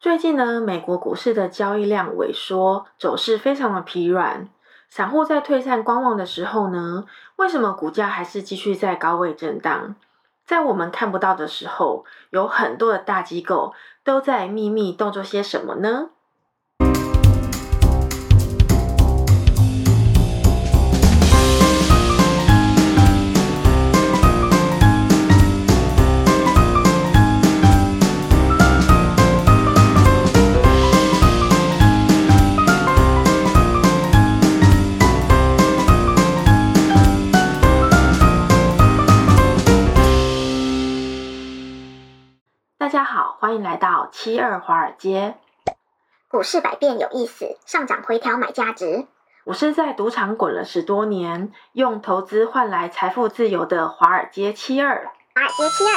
最近呢，美国股市的交易量萎缩，走势非常的疲软。散户在退散观望的时候呢，为什么股价还是继续在高位震荡？在我们看不到的时候，有很多的大机构都在秘密动作些什么呢？家好，欢迎来到七二华尔街。股市百变有意思，上涨回调买价值。我是在赌场滚了十多年，用投资换来财富自由的华尔街七二。华尔街七二。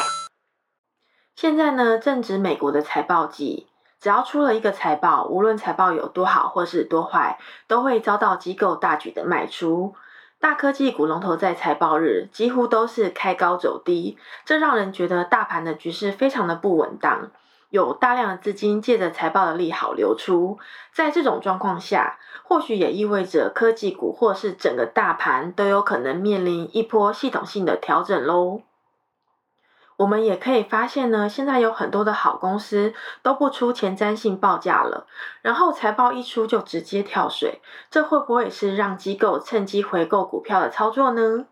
现在呢，正值美国的财报季，只要出了一个财报，无论财报有多好或是多坏，都会遭到机构大举的卖出。大科技股龙头在财报日几乎都是开高走低，这让人觉得大盘的局势非常的不稳当，有大量的资金借着财报的利好流出。在这种状况下，或许也意味着科技股或是整个大盘都有可能面临一波系统性的调整喽。我们也可以发现呢，现在有很多的好公司都不出前瞻性报价了，然后财报一出就直接跳水，这会不会是让机构趁机回购股票的操作呢？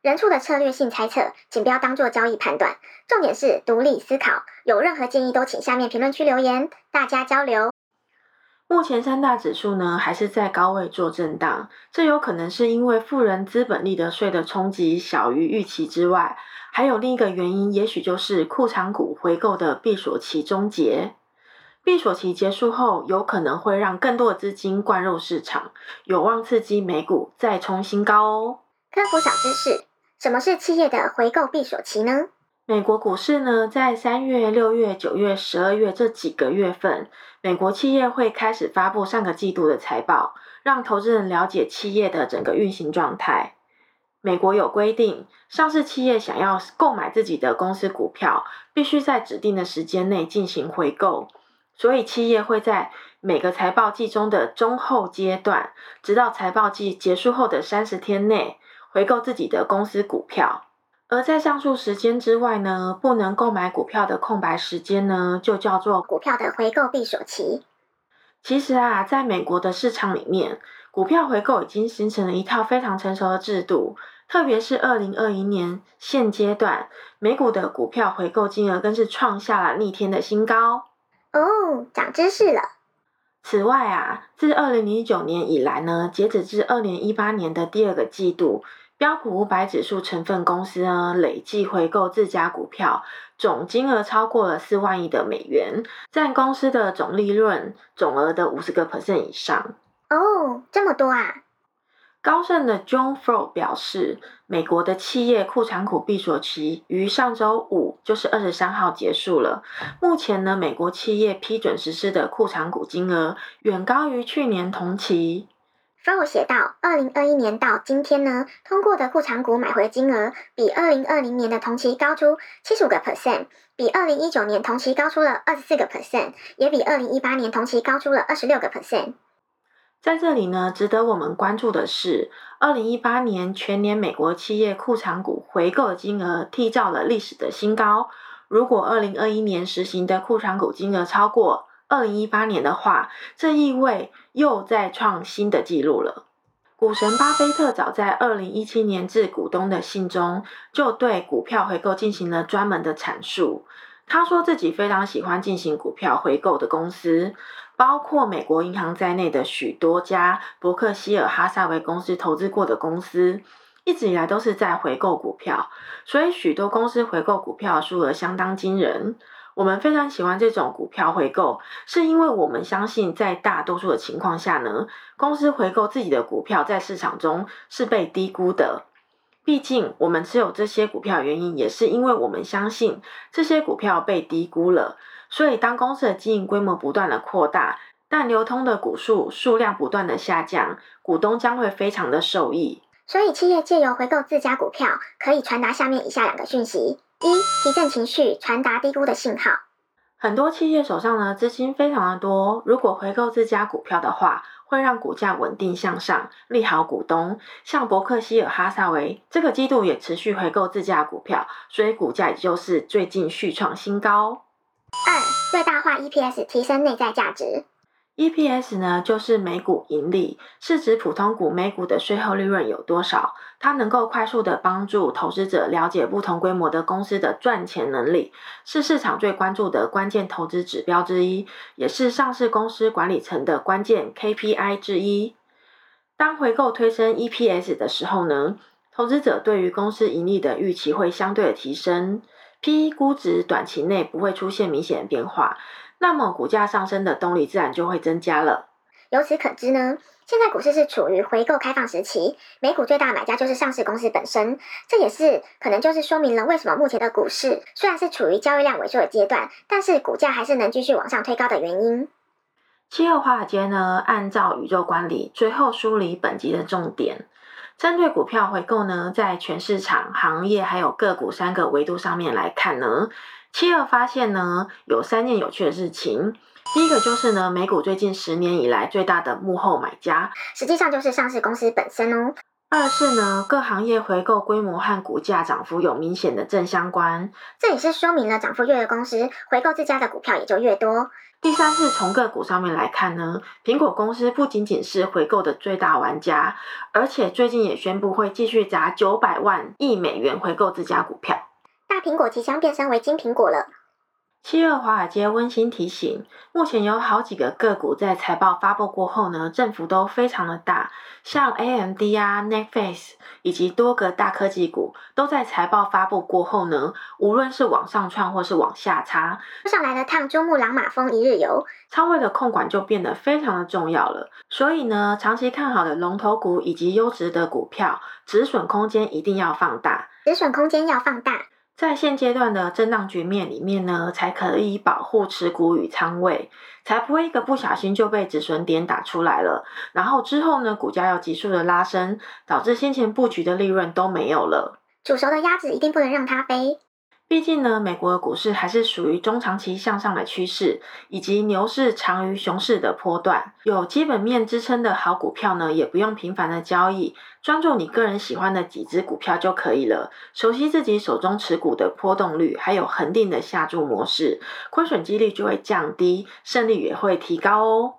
人畜的策略性猜测，请不要当做交易判断，重点是独立思考。有任何建议都请下面评论区留言，大家交流。目前三大指数呢还是在高位做震荡，这有可能是因为富人资本利得税的冲击小于预期之外，还有另一个原因，也许就是库藏股回购的闭锁期终结。闭锁期结束后，有可能会让更多的资金灌入市场，有望刺激美股再冲新高哦。科普小知识：什么是企业的回购闭锁期呢？美国股市呢，在三月、六月、九月、十二月这几个月份，美国企业会开始发布上个季度的财报，让投资人了解企业的整个运行状态。美国有规定，上市企业想要购买自己的公司股票，必须在指定的时间内进行回购。所以，企业会在每个财报季中的中后阶段，直到财报季结束后的三十天内，回购自己的公司股票。而在上述时间之外呢，不能购买股票的空白时间呢，就叫做股票的回购闭锁期。其实啊，在美国的市场里面，股票回购已经形成了一套非常成熟的制度。特别是二零二一年现阶段，美股的股票回购金额更是创下了逆天的新高。哦，长知识了。此外啊，自二零零九年以来呢，截止至二零一八年的第二个季度。标普五百指数成分公司呢，累计回购自家股票总金额超过了四万亿的美元，占公司的总利润总额的五十个 percent 以上。哦，这么多啊！高盛的 John Fro 表示，美国的企业库藏股闭锁期于上周五，就是二十三号结束了。目前呢，美国企业批准实施的库藏股金额远高于去年同期。Fro 写道，二零二一年到今天呢，通过的库藏股买回金额比二零二零年的同期高出七十五个 percent，比二零一九年同期高出了二十四个 percent，也比二零一八年同期高出了二十六个 percent。在这里呢，值得我们关注的是，二零一八年全年美国企业库藏股回购的金额缔造了历史的新高。如果二零二一年实行的库藏股金额超过二零一八年的话，这意味又再创新的纪录了。股神巴菲特早在二零一七年致股东的信中，就对股票回购进行了专门的阐述。他说自己非常喜欢进行股票回购的公司，包括美国银行在内的许多家伯克希尔哈撒韦公司投资过的公司，一直以来都是在回购股票，所以许多公司回购股票数额相当惊人。我们非常喜欢这种股票回购，是因为我们相信，在大多数的情况下呢，公司回购自己的股票在市场中是被低估的。毕竟，我们持有这些股票原因，也是因为我们相信这些股票被低估了。所以，当公司的经营规模不断的扩大，但流通的股数数量不断的下降，股东将会非常的受益。所以，企业借由回购自家股票，可以传达下面以下两个讯息。一、提振情绪，传达低估的信号。很多企业手上呢资金非常的多，如果回购自家股票的话，会让股价稳定向上，利好股东。像伯克希尔哈撒韦这个季度也持续回购自家股票，所以股价也就是最近续创新高。二、最大化 EPS，提升内在价值。EPS 呢，就是每股盈利，是指普通股每股的税后利润有多少。它能够快速的帮助投资者了解不同规模的公司的赚钱能力，是市场最关注的关键投资指标之一，也是上市公司管理层的关键 KPI 之一。当回购推升 EPS 的时候呢，投资者对于公司盈利的预期会相对提升，PE 估值短期内不会出现明显变化。那么股价上升的动力自然就会增加了。由此可知呢，现在股市是处于回购开放时期，美股最大买家就是上市公司本身。这也是可能就是说明了为什么目前的股市虽然是处于交易量萎缩的阶段，但是股价还是能继续往上推高的原因。七二华尔街呢，按照宇宙管理，最后梳理本集的重点。针对股票回购呢，在全市场、行业还有个股三个维度上面来看呢。七二发现呢，有三件有趣的事情。第一个就是呢，美股最近十年以来最大的幕后买家，实际上就是上市公司本身哦。二是呢，各行业回购规模和股价涨幅有明显的正相关，这也是说明了涨幅越的公司，回购自家的股票也就越多。第三是从个股上面来看呢，苹果公司不仅仅是回购的最大玩家，而且最近也宣布会继续砸九百万亿美元回购自家股票。大苹果即将变身为金苹果了。七月华尔街温馨提醒：目前有好几个个股在财报发布过后呢，振幅都非常的大，像 AMD 啊、Netflix 以及多个大科技股都在财报发布过后呢，无论是往上窜或是往下插，上来了趟珠穆朗玛峰一日游，仓位的控管就变得非常的重要了。所以呢，长期看好的龙头股以及优质的股票，止损空间一定要放大，止损空间要放大。在现阶段的震荡局面里面呢，才可以保护持股与仓位，才不会一个不小心就被止损点打出来了。然后之后呢，股价要急速的拉升，导致先前布局的利润都没有了。煮熟的鸭子一定不能让它飞。毕竟呢，美国的股市还是属于中长期向上的趋势，以及牛市长于熊市的波段，有基本面支撑的好股票呢，也不用频繁的交易，专注你个人喜欢的几只股票就可以了。熟悉自己手中持股的波动率，还有恒定的下注模式，亏损几率就会降低，胜率也会提高哦。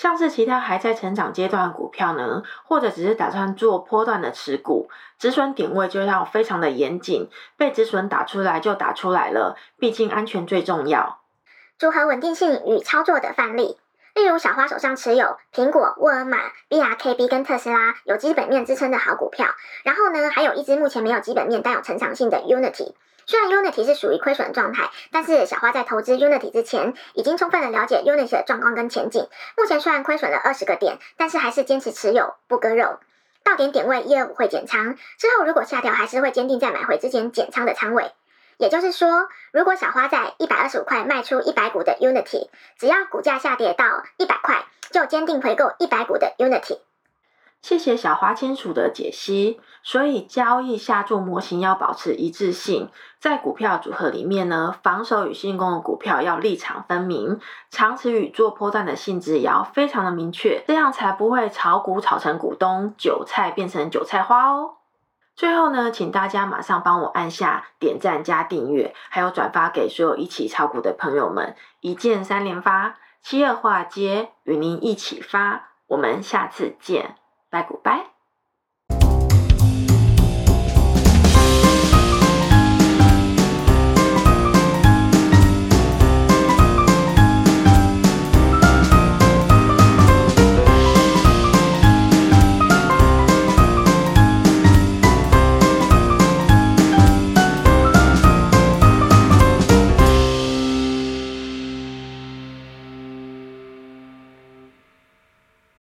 像是其他还在成长阶段的股票呢，或者只是打算做波段的持股，止损点位就要非常的严谨，被止损打出来就打出来了，毕竟安全最重要。组合稳定性与操作的范例，例如小花手上持有苹果、沃尔玛、BRKB 跟特斯拉有基本面支撑的好股票，然后呢，还有一支目前没有基本面但有成长性的 Unity。虽然 Unity 是属于亏损状态，但是小花在投资 Unity 之前，已经充分的了解 Unity 的状况跟前景。目前虽然亏损了二十个点，但是还是坚持持有不割肉。到点点位一二五会减仓，之后如果下调，还是会坚定在买回之前减仓的仓位。也就是说，如果小花在一百二十五块卖出一百股的 Unity，只要股价下跌到一百块，就坚定回购一百股的 Unity。谢谢小花清楚的解析。所以交易下注模型要保持一致性，在股票组合里面呢，防守与进攻的股票要立场分明，长持与做波段的性质也要非常的明确，这样才不会炒股炒成股东韭菜变成韭菜花哦。最后呢，请大家马上帮我按下点赞加订阅，还有转发给所有一起炒股的朋友们，一键三连发，七二华尔街与您一起发，我们下次见，拜古拜。